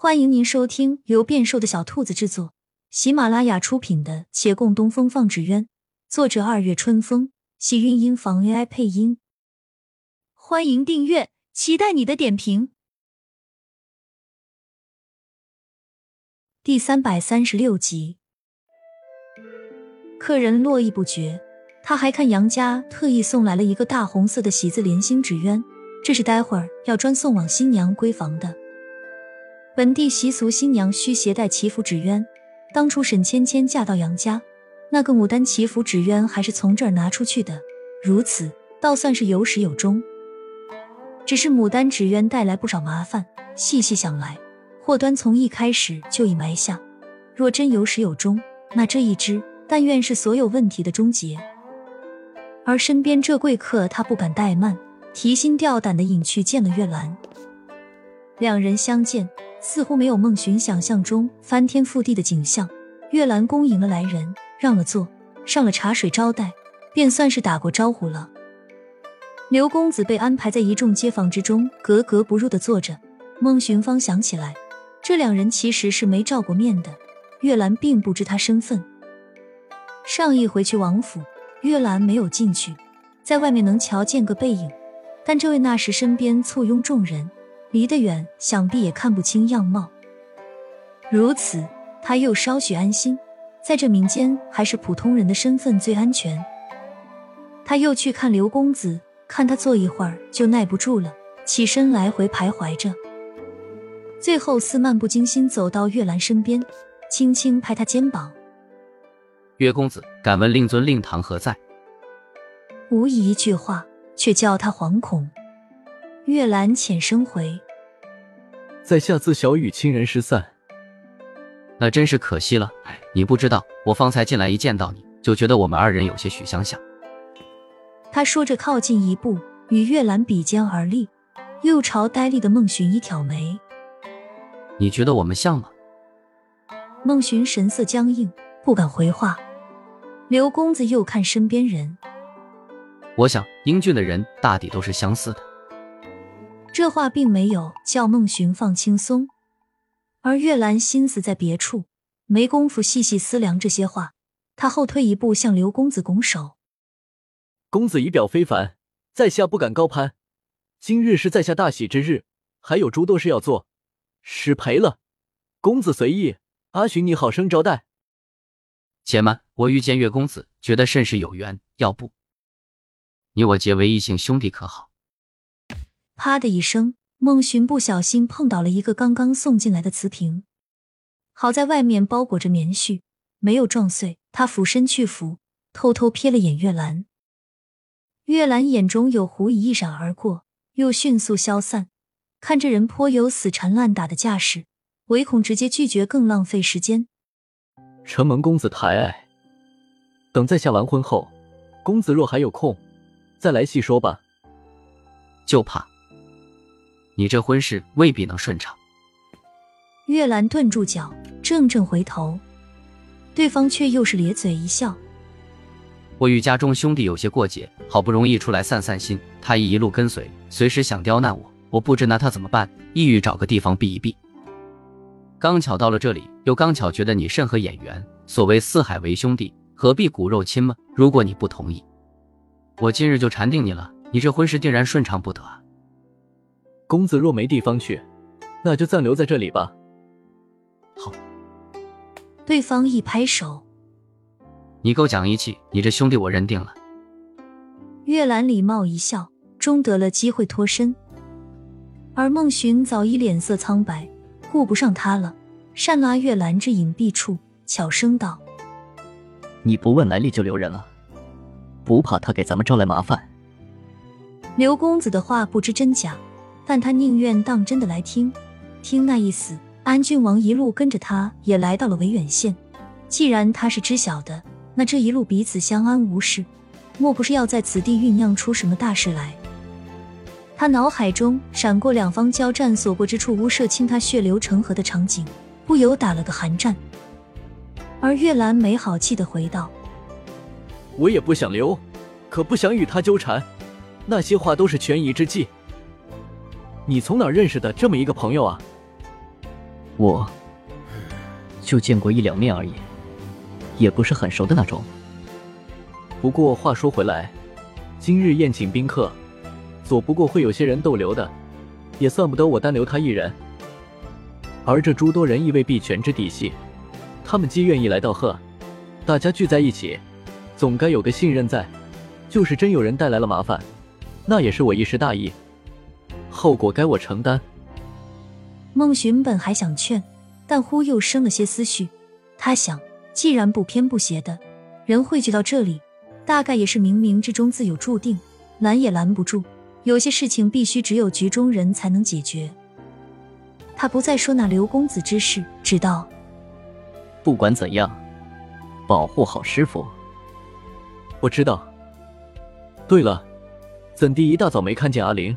欢迎您收听由变瘦的小兔子制作、喜马拉雅出品的《且共东风放纸鸢》，作者二月春风，喜韵音房 AI 配音。欢迎订阅，期待你的点评。第三百三十六集，客人络绎不绝，他还看杨家特意送来了一个大红色的喜字连心纸鸢，这是待会儿要专送往新娘闺房的。本地习俗，新娘需携带祈福纸鸢。当初沈芊芊嫁到杨家，那个牡丹祈福纸鸢还是从这儿拿出去的。如此，倒算是有始有终。只是牡丹纸鸢带来不少麻烦，细细想来，祸端从一开始就已埋下。若真有始有终，那这一支但愿是所有问题的终结。而身边这贵客，他不敢怠慢，提心吊胆的隐去见了月兰。两人相见。似乎没有孟寻想象中翻天覆地的景象。月兰恭迎了来人，让了座，上了茶水招待，便算是打过招呼了。刘公子被安排在一众街坊之中，格格不入的坐着。孟寻方想起来，这两人其实是没照过面的。月兰并不知他身份。上一回去王府，月兰没有进去，在外面能瞧见个背影，但这位那时身边簇拥众人。离得远，想必也看不清样貌。如此，他又稍许安心，在这民间还是普通人的身份最安全。他又去看刘公子，看他坐一会儿就耐不住了，起身来回徘徊着，最后似漫不经心走到月兰身边，轻轻拍他肩膀：“月公子，敢问令尊令堂何在？”无疑一句话，却叫他惶恐。月兰浅声回：“在下自小与亲人失散，那真是可惜了。你不知道，我方才进来一见到你，就觉得我们二人有些许相像。”他说着靠近一步，与月兰比肩而立，又朝呆立的孟寻一挑眉：“你觉得我们像吗？”孟寻神色僵硬，不敢回话。刘公子又看身边人：“我想，英俊的人大抵都是相似的。”这话并没有叫孟寻放轻松，而月兰心思在别处，没工夫细细思量这些话。他后退一步，向刘公子拱手：“公子仪表非凡，在下不敢高攀。今日是在下大喜之日，还有诸多事要做，失陪了。公子随意，阿寻你好生招待。”且慢，我遇见月公子，觉得甚是有缘。要不，你我结为异姓兄弟，可好？啪的一声，孟寻不小心碰倒了一个刚刚送进来的瓷瓶，好在外面包裹着棉絮，没有撞碎。他俯身去扶，偷偷瞥了眼月兰。月兰眼中有狐疑一闪而过，又迅速消散。看这人颇有死缠烂打的架势，唯恐直接拒绝更浪费时间。承蒙公子抬爱，等在下完婚后，公子若还有空，再来细说吧。就怕。你这婚事未必能顺畅。月兰顿住脚，怔怔回头，对方却又是咧嘴一笑。我与家中兄弟有些过节，好不容易出来散散心，他亦一路跟随，随时想刁难我，我不知拿他怎么办，意欲找个地方避一避。刚巧到了这里，又刚巧觉得你甚合眼缘。所谓四海为兄弟，何必骨肉亲吗？如果你不同意，我今日就缠定你了，你这婚事定然顺畅不得。公子若没地方去，那就暂留在这里吧。好。对方一拍手：“你够讲义气，你这兄弟我认定了。”月兰礼貌一笑，终得了机会脱身。而孟寻早已脸色苍白，顾不上他了，善拉月兰至隐蔽处，悄声道：“你不问来历就留人了，不怕他给咱们招来麻烦？”刘公子的话不知真假。但他宁愿当真的来听，听那一死，安郡王一路跟着他也来到了维远县。既然他是知晓的，那这一路彼此相安无事，莫不是要在此地酝酿出什么大事来？他脑海中闪过两方交战所过之处，无涉侵他血流成河的场景，不由打了个寒战。而月兰没好气的回道：“我也不想留，可不想与他纠缠，那些话都是权宜之计。”你从哪认识的这么一个朋友啊？我就见过一两面而已，也不是很熟的那种。不过话说回来，今日宴请宾客，左不过会有些人逗留的，也算不得我单留他一人。而这诸多人亦未必全知底细，他们既愿意来道贺，大家聚在一起，总该有个信任在。就是真有人带来了麻烦，那也是我一时大意，后果该我承担。孟寻本还想劝，但忽又生了些思绪。他想，既然不偏不斜的人汇聚到这里，大概也是冥冥之中自有注定，拦也拦不住。有些事情必须只有局中人才能解决。他不再说那刘公子之事，只道：不管怎样，保护好师傅。我知道。对了，怎地一大早没看见阿玲？